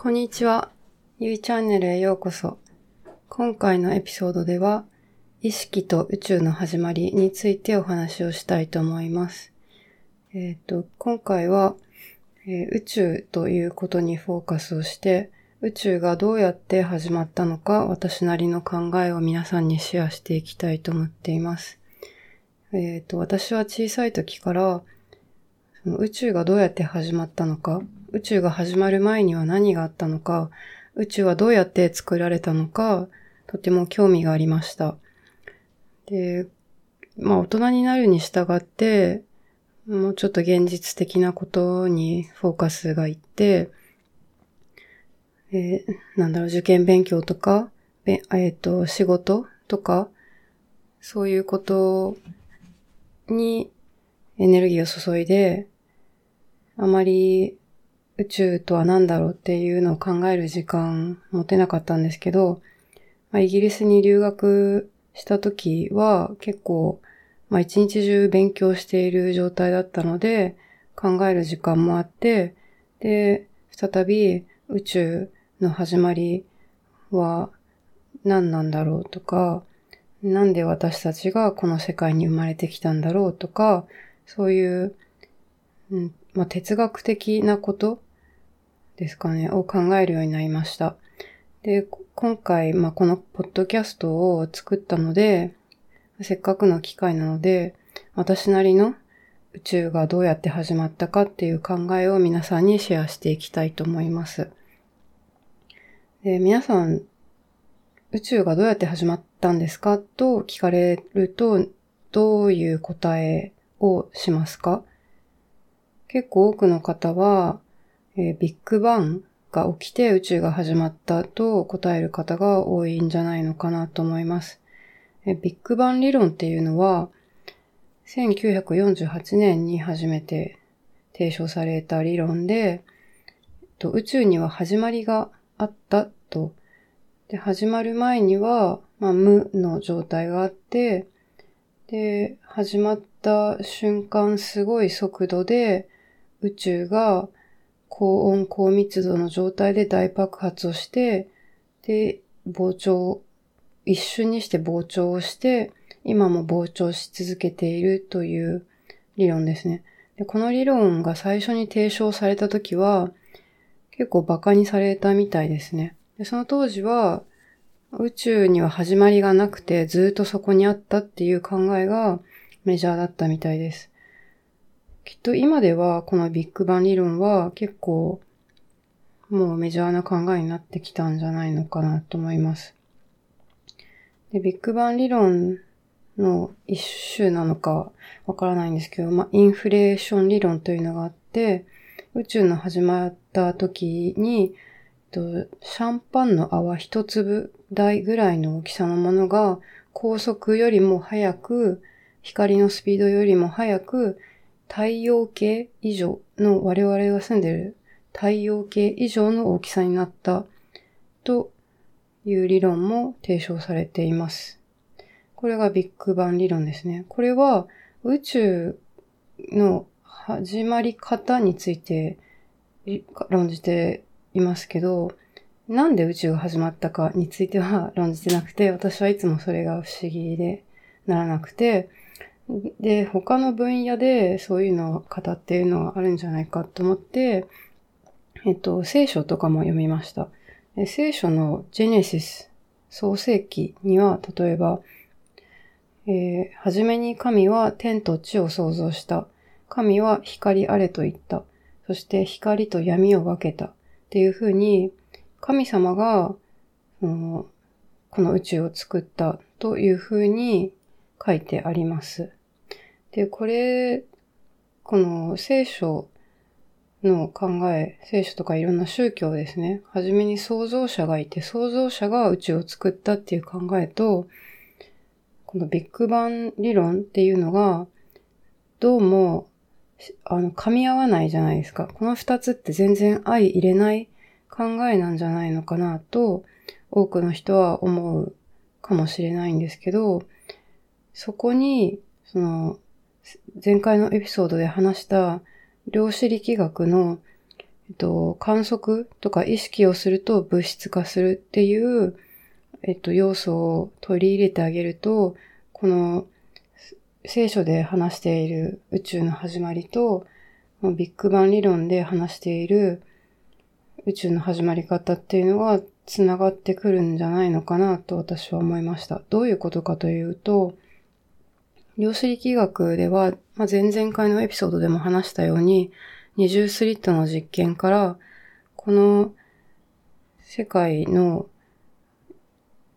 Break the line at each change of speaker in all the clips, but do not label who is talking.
こんにちは。ゆいチャンネルへようこそ。今回のエピソードでは、意識と宇宙の始まりについてお話をしたいと思います。えっ、ー、と、今回は、えー、宇宙ということにフォーカスをして、宇宙がどうやって始まったのか、私なりの考えを皆さんにシェアしていきたいと思っています。えっ、ー、と、私は小さい時から、その宇宙がどうやって始まったのか、宇宙が始まる前には何があったのか、宇宙はどうやって作られたのか、とても興味がありました。で、まあ大人になるに従って、もうちょっと現実的なことにフォーカスがいって、えー、なんだろう、受験勉強とか、えっ、と、仕事とか、そういうことにエネルギーを注いで、あまり宇宙とは何だろうっていうのを考える時間持てなかったんですけど、まあ、イギリスに留学した時は結構、まあ一日中勉強している状態だったので、考える時間もあって、で、再び宇宙の始まりは何なんだろうとか、なんで私たちがこの世界に生まれてきたんだろうとか、そういう、うんまあ、哲学的なことですかね、を考えるようになりました。で、今回、まあ、このポッドキャストを作ったので、せっかくの機会なので、私なりの宇宙がどうやって始まったかっていう考えを皆さんにシェアしていきたいと思います。で皆さん、宇宙がどうやって始まったんですかと聞かれると、どういう答えをしますか？結構多くの方は、えー、ビッグバンが起きて宇宙が始まったと答える方が多いんじゃないのかなと思います。え、ビッグバン理論っていうのは、1948年に初めて提唱された理論で、と宇宙には始まりがあったと。で、始まる前には、まあ、無の状態があって、で、始まった瞬間すごい速度で宇宙が高温高密度の状態で大爆発をして、で、膨張、一瞬にして膨張をして、今も膨張し続けているという理論ですね。でこの理論が最初に提唱された時は、結構馬鹿にされたみたいですね。でその当時は、宇宙には始まりがなくてずっとそこにあったっていう考えがメジャーだったみたいです。きっと今ではこのビッグバン理論は結構もうメジャーな考えになってきたんじゃないのかなと思います。で、ビッグバン理論の一種なのかわからないんですけど、まあ、インフレーション理論というのがあって、宇宙の始まった時に、シャンパンの泡一粒大ぐらいの大きさのものが高速よりも速く、光のスピードよりも速く太陽系以上の我々が住んでる太陽系以上の大きさになったという理論も提唱されています。これがビッグバン理論ですね。これは宇宙の始まり方について論じていますけど、なんで宇宙が始まったかについては論じてなくて、私はいつもそれが不思議でならなくて、で、他の分野でそういうのを語っているのはあるんじゃないかと思って、えっと、聖書とかも読みました。聖書のジェネシス、創世記には、例えば、えー、はじめに神は天と地を創造した。神は光あれと言った。そして光と闇を分けた。っていうふうに、神様が、この宇宙を作ったというふうに書いてあります。で、これ、この聖書の考え、聖書とかいろんな宗教ですね。はじめに創造者がいて、創造者が宇宙を作ったっていう考えと、このビッグバン理論っていうのが、どうも、あの、噛み合わないじゃないですか。この二つって全然相入れない考えなんじゃないのかなと、多くの人は思うかもしれないんですけど、そこに、その、前回のエピソードで話した量子力学の、えっと、観測とか意識をすると物質化するっていう、えっと、要素を取り入れてあげると、この聖書で話している宇宙の始まりと、ビッグバン理論で話している宇宙の始まり方っていうのが繋がってくるんじゃないのかなと私は思いました。どういうことかというと、量子力学では、まあ、前々回のエピソードでも話したように、二重スリットの実験から、この世界の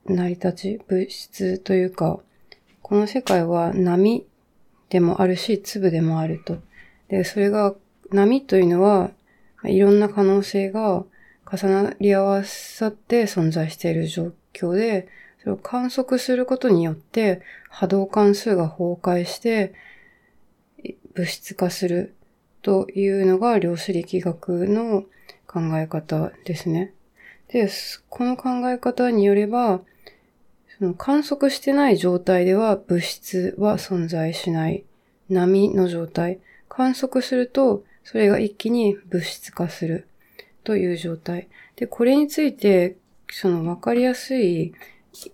成り立ち、物質というか、この世界は波でもあるし、粒でもあると。で、それが、波というのは、いろんな可能性が重なり合わさって存在している状況で、それを観測することによって波動関数が崩壊して物質化するというのが量子力学の考え方ですね。で、この考え方によれば、その観測してない状態では物質は存在しない波の状態。観測すると、それが一気に物質化するという状態。で、これについて、そのわかりやすい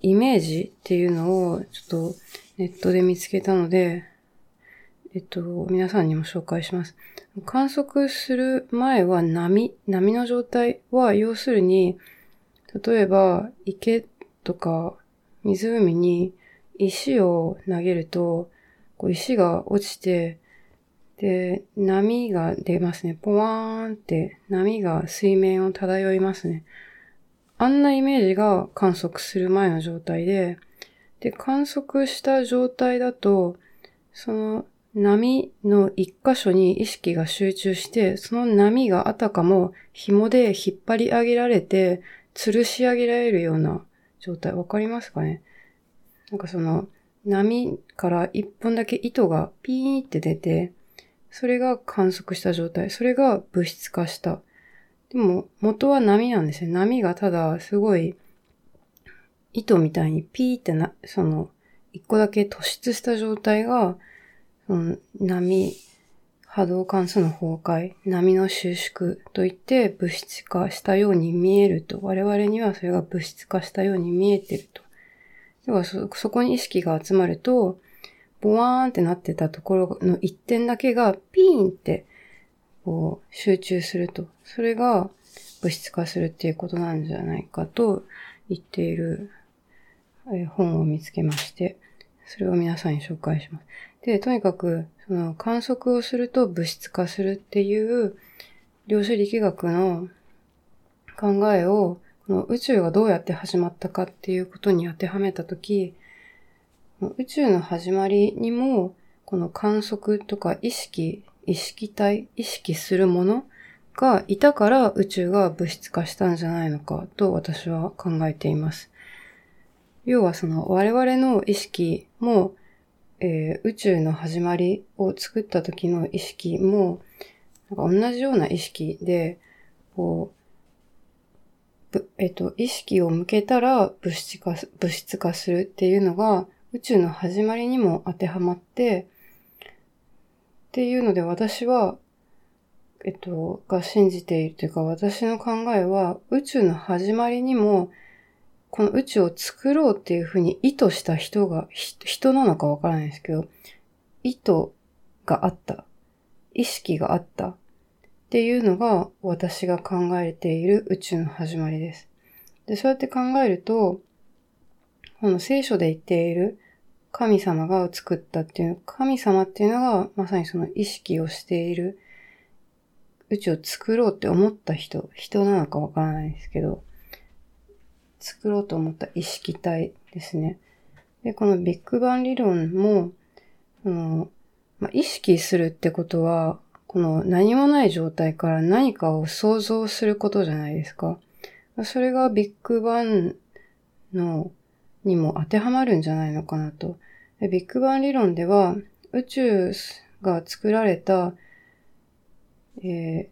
イメージっていうのをちょっとネットで見つけたので、えっと、皆さんにも紹介します。観測する前は波、波の状態は要するに、例えば池とか湖に石を投げると、こう石が落ちて、で、波が出ますね。ポワーンって波が水面を漂いますね。あんなイメージが観測する前の状態で、で、観測した状態だと、その波の一箇所に意識が集中して、その波があたかも紐で引っ張り上げられて、吊るし上げられるような状態。わかりますかね？なんかその波から一本だけ糸がピーンって出て、それが観測した状態。それが物質化した。でも、元は波なんですよ。波がただ、すごい、糸みたいにピーってな、その、一個だけ突出した状態が、その波、波動関数の崩壊、波の収縮といって物質化したように見えると。我々にはそれが物質化したように見えてると。要はそ、そこに意識が集まると、ボワーンってなってたところの一点だけがピーンってこう、集中すると。それが物質化するっていうことなんじゃないかと言っている、え本を見つけまして、それを皆さんに紹介します。で、とにかく、その観測をすると物質化するっていう量子力学の考えを、この宇宙がどうやって始まったかっていうことに当てはめたとき、宇宙の始まりにも、この観測とか意識意識体、意識するものがいたから宇宙が物質化したんじゃないのかと私は考えています。要はその我々の意識も、えー、宇宙の始まりを作った時の意識も、なんか同じような意識で、こう、えっと、意識を向けたら物質化、物質化するっていうのが宇宙の始まりにも当てはまって、っていうので私は、えっと、が信じているというか私の考えは宇宙の始まりにもこの宇宙を作ろうっていうふうに意図した人が、人なのかわからないですけど、意図があった。意識があった。っていうのが私が考えている宇宙の始まりです。で、そうやって考えると、この聖書で言っている神様が作ったっていう、神様っていうのがまさにその意識をしている宇宙を作ろうって思った人、人なのかわからないですけど、作ろうと思った意識体ですね。で、このビッグバン理論も、そのまあ、意識するってことは、この何もない状態から何かを想像することじゃないですか。それがビッグバンのにも当てはまるんじゃないのかなと。ビッグバン理論では、宇宙が作られた、えー、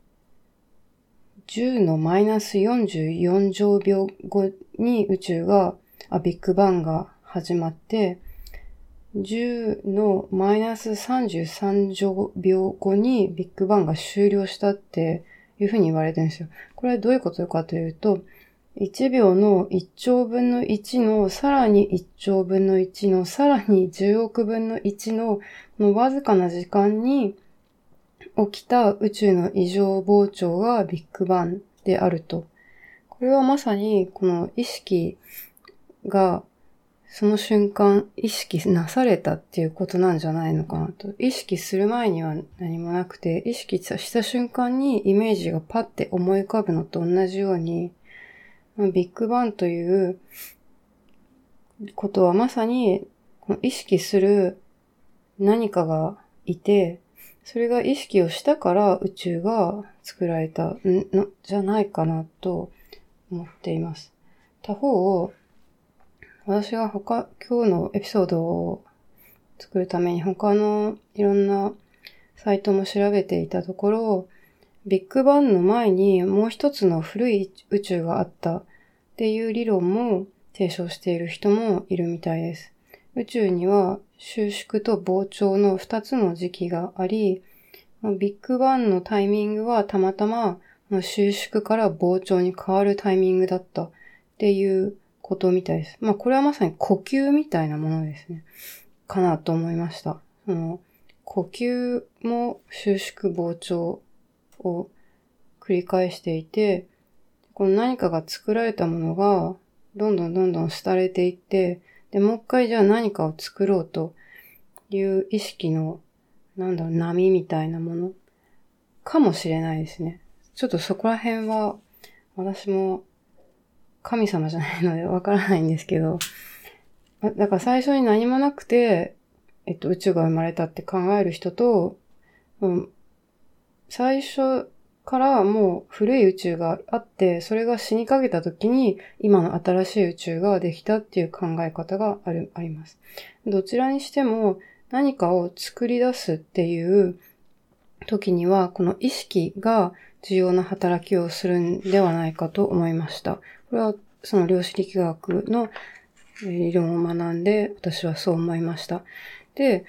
10のマイナス44乗秒後に宇宙が、あ、ビッグバンが始まって、10のマイナス33乗秒後にビッグバンが終了したっていうふうに言われてるんですよ。これはどういうことかというと、1秒の1兆分の1のさらに1兆分の1のさらに10億分の1のこのわずかな時間に起きた宇宙の異常膨張がビッグバンであると。これはまさにこの意識がその瞬間意識なされたっていうことなんじゃないのかなと。意識する前には何もなくて、意識した瞬間にイメージがパッて思い浮かぶのと同じように、ビッグバンということはまさに意識する何かがいて、それが意識をしたから宇宙が作られたのじゃないかなと思っています。他方、私が他、今日のエピソードを作るために他のいろんなサイトも調べていたところ、ビッグバンの前にもう一つの古い宇宙があったっていう理論も提唱している人もいるみたいです。宇宙には収縮と膨張の二つの時期があり、ビッグバンのタイミングはたまたま収縮から膨張に変わるタイミングだったっていうことみたいです。まあこれはまさに呼吸みたいなものですね。かなと思いました。その呼吸も収縮膨張を繰り返していて、この何かが作られたものがどんどんどんどん廃れていって、で、もう一回じゃあ何かを作ろうという意識の、なんだろう、波みたいなものかもしれないですね。ちょっとそこら辺は私も神様じゃないのでわからないんですけど、だから最初に何もなくて、えっと、宇宙が生まれたって考える人と、うん、最初からもう古い宇宙があって、それが死にかけた時に今の新しい宇宙ができたっていう考え方がある、あります。どちらにしても何かを作り出すっていう時には、この意識が重要な働きをするんではないかと思いました。これはその量子力学の理論を学んで私はそう思いました。で、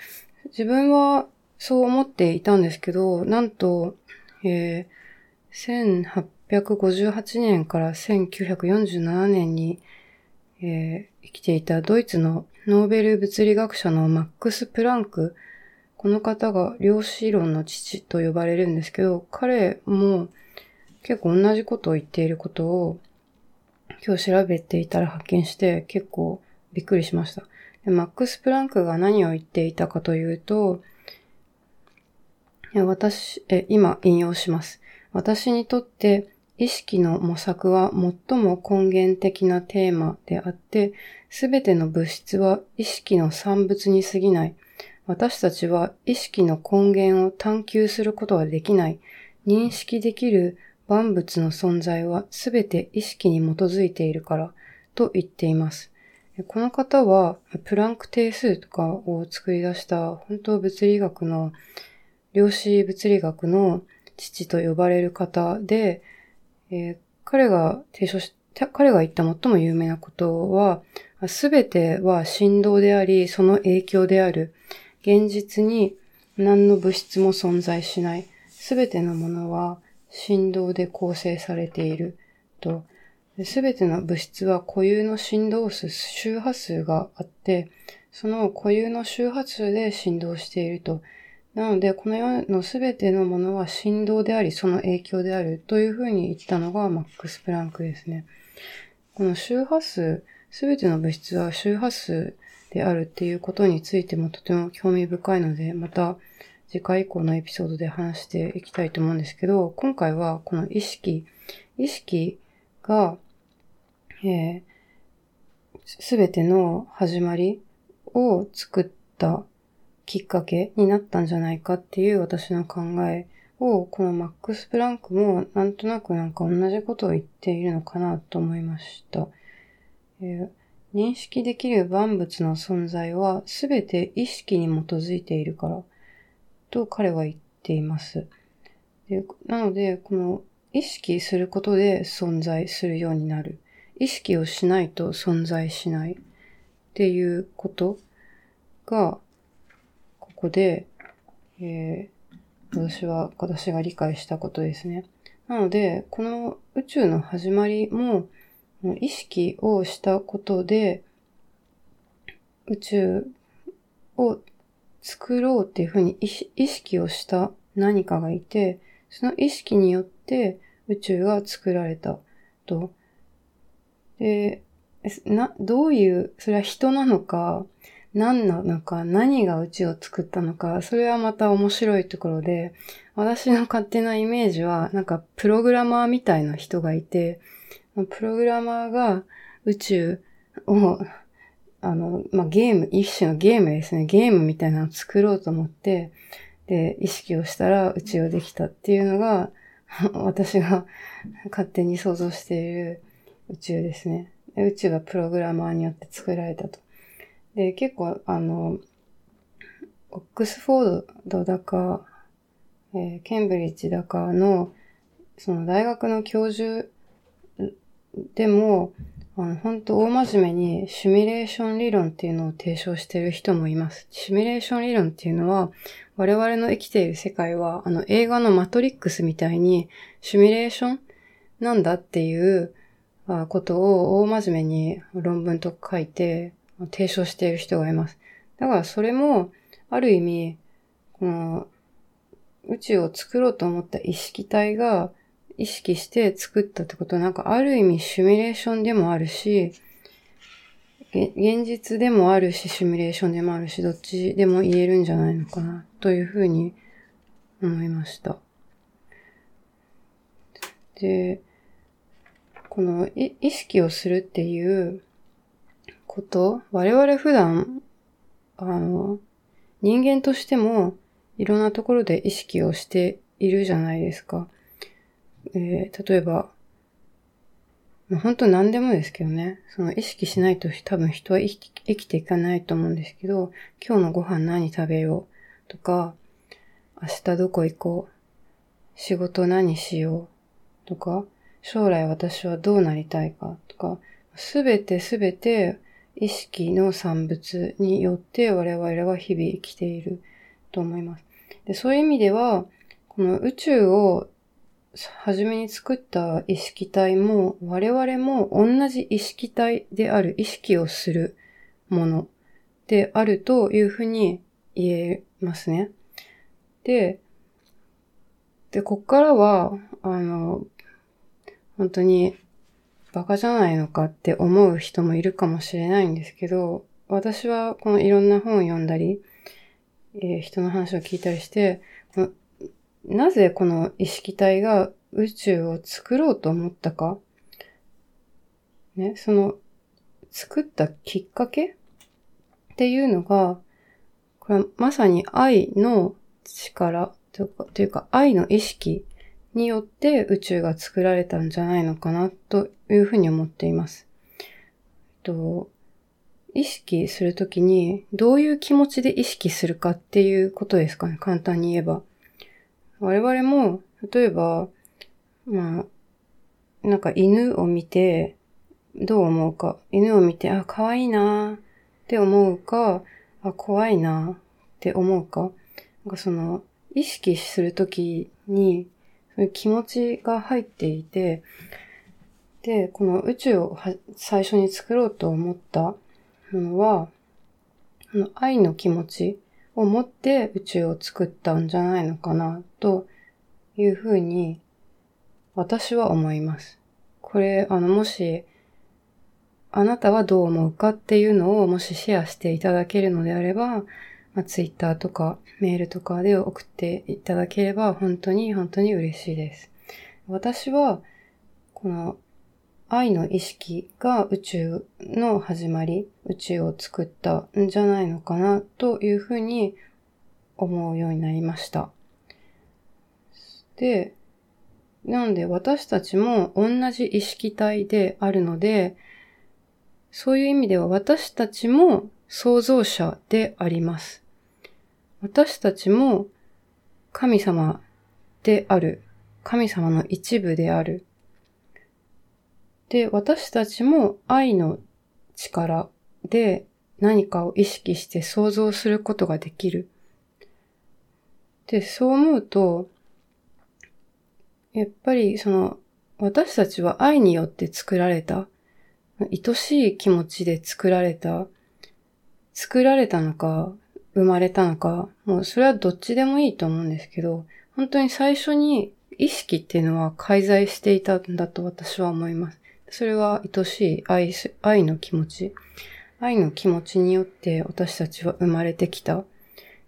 自分はそう思っていたんですけど、なんと、えー、1858年から1947年に、えー、生きていたドイツのノーベル物理学者のマックス・プランク、この方が量子論の父と呼ばれるんですけど、彼も結構同じことを言っていることを今日調べていたら発見して結構びっくりしました。でマックス・プランクが何を言っていたかというと、私え、今引用します。私にとって意識の模索は最も根源的なテーマであって、すべての物質は意識の産物に過ぎない。私たちは意識の根源を探求することはできない。認識できる万物の存在はすべて意識に基づいているからと言っています。この方はプランク定数とかを作り出した本当物理学の量子物理学の父と呼ばれる方で、えー、彼が提唱し、彼が言った最も有名なことは、すべては振動であり、その影響である。現実に何の物質も存在しない。すべてのものは振動で構成されていると、すべての物質は固有の振動数、周波数があって、その固有の周波数で振動していると。なので、この世のすべてのものは振動であり、その影響であるというふうに言ったのがマックス・プランクですね。この周波数、すべての物質は周波数であるっていうことについてもとても興味深いので、また次回以降のエピソードで話していきたいと思うんですけど、今回はこの意識、意識が、えす、べての始まりを作ったきっかけになったんじゃないかっていう私の考えを、このマックス・プランクもなんとなくなんか同じことを言っているのかなと思いました。えー、認識できる万物の存在はすべて意識に基づいているから。と彼は言っています。でなので、この意識することで存在するようになる。意識をしないと存在しないっていうことが、ここで、えー、私は、私が理解したことですね。なので、この宇宙の始まりも、意識をしたことで、宇宙を作ろうっていうふうに意識をした何かがいて、その意識によって宇宙が作られたと。で、な、どういう、それは人なのか、何なのか、何が宇宙を作ったのか、それはまた面白いところで、私の勝手なイメージは、なんかプログラマーみたいな人がいて、プログラマーが宇宙を、あの、まあ、ゲーム、一種のゲームですね。ゲームみたいなのを作ろうと思って、で、意識をしたら宇宙をできたっていうのが、私が勝手に想像している宇宙ですね。宇宙がプログラマーによって作られたと。で、結構、あの、オックスフォードだか、えー、ケンブリッジだかの、その大学の教授でも、あの、本当大真面目にシミュレーション理論っていうのを提唱してる人もいます。シミュレーション理論っていうのは、我々の生きている世界は、あの、映画のマトリックスみたいに、シミュレーションなんだっていうことを大真面目に論文とか書いて、提唱している人がいます。だからそれも、ある意味、この、宇宙を作ろうと思った意識体が意識して作ったってことは、なんかある意味シミュレーションでもあるし、現実でもあるし、シミュレーションでもあるし、どっちでも言えるんじゃないのかな、というふうに思いました。で、この意識をするっていうこと、我々普段、あの、人間としてもいろんなところで意識をしているじゃないですか。えー、例えば、まあ、本当何でもですけどね、その意識しないと多分人は生き生きていかないと思うんですけど、今日のご飯何食べようとか、明日どこ行こう、仕事何しようとか、将来私はどうなりたいかとか、すべてすべて意識の産物によって我々は日々生きていると思います。でそういう意味では、この宇宙を初めに作った意識体も我々も同じ意識体である意識をするものであるというふうに言えますね。で、で、こっからは、あの、本当にバカじゃないのかって思う人もいるかもしれないんですけど、私はこのいろんな本を読んだり、えー、人の話を聞いたりして、なぜこの意識体が宇宙を作ろうと思ったか、ね、その作ったきっかけっていうのが、これはまさに愛の力というか愛の意識によって宇宙が作られたんじゃないのかなというふうに思っています。と意識するときにどういう気持ちで意識するかっていうことですかね。簡単に言えば。我々も、例えば、まあ、なんか犬を見てどう思うか。犬を見て、あ、可愛いなって思うか、あ、怖いなって思うか。なんかその、意識するときにそういう気持ちが入っていて、で、この宇宙を最初に作ろうと思ったものは、の愛の気持ちを持って宇宙を作ったんじゃないのかな、というふうに私は思います。これ、あの、もし、あなたはどう思うかっていうのをもしシェアしていただけるのであれば、まあ、ツイッターとかメールとかで送っていただければ本当に本当に嬉しいです。私は、この愛の意識が宇宙の始まり、宇宙を作ったんじゃないのかなというふうに思うようになりました。で、なので私たちも同じ意識体であるので、そういう意味では私たちも創造者であります。私たちも神様である。神様の一部である。で、私たちも愛の力で何かを意識して想像することができる。で、そう思うと、やっぱりその、私たちは愛によって作られた、愛しい気持ちで作られた、作られたのか、生まれたのか、もうそれはどっちでもいいと思うんですけど、本当に最初に意識っていうのは介在していたんだと私は思います。それは愛しい愛愛の気持ち。愛の気持ちによって私たちは生まれてきたっ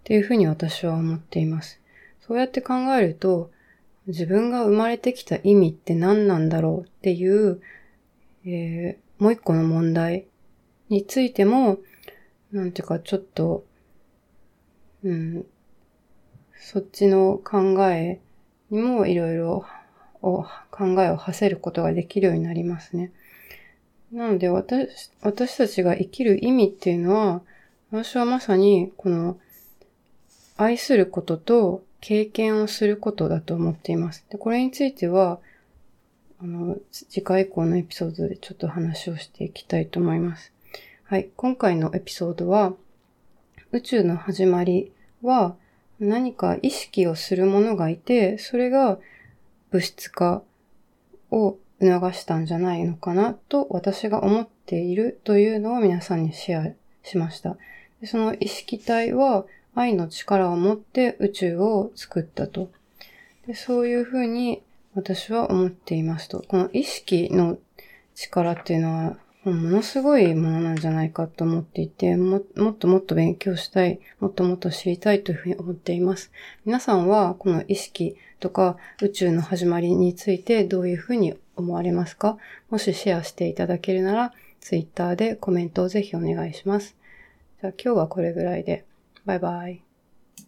ていうふうに私は思っています。そうやって考えると、自分が生まれてきた意味って何なんだろう？っていう、えー、もう一個の問題についても、なんていうかちょっと、うん、そっちの考えにもいろいろを考えを馳せることができるようになりますね。なので私、私たちが生きる意味っていうのは、私はまさにこの愛することと経験をすることだと思っています。で、これについては、あの、次回以降のエピソードでちょっと話をしていきたいと思います。はい。今回のエピソードは、宇宙の始まりは何か意識をするものがいて、それが物質化を促したんじゃないのかなと私が思っているというのを皆さんにシェアしました。でその意識体は愛の力を持って宇宙を作ったと。でそういうふうに私は思っていますと。この意識の力っていうのはものすごいものなんじゃないかと思っていても、もっともっと勉強したい、もっともっと知りたいというふうに思っています。皆さんはこの意識とか宇宙の始まりについてどういうふうに思われますか？もしシェアしていただけるなら、ツイッターでコメントをぜひお願いします。じゃあ今日はこれぐらいで。バイバイ。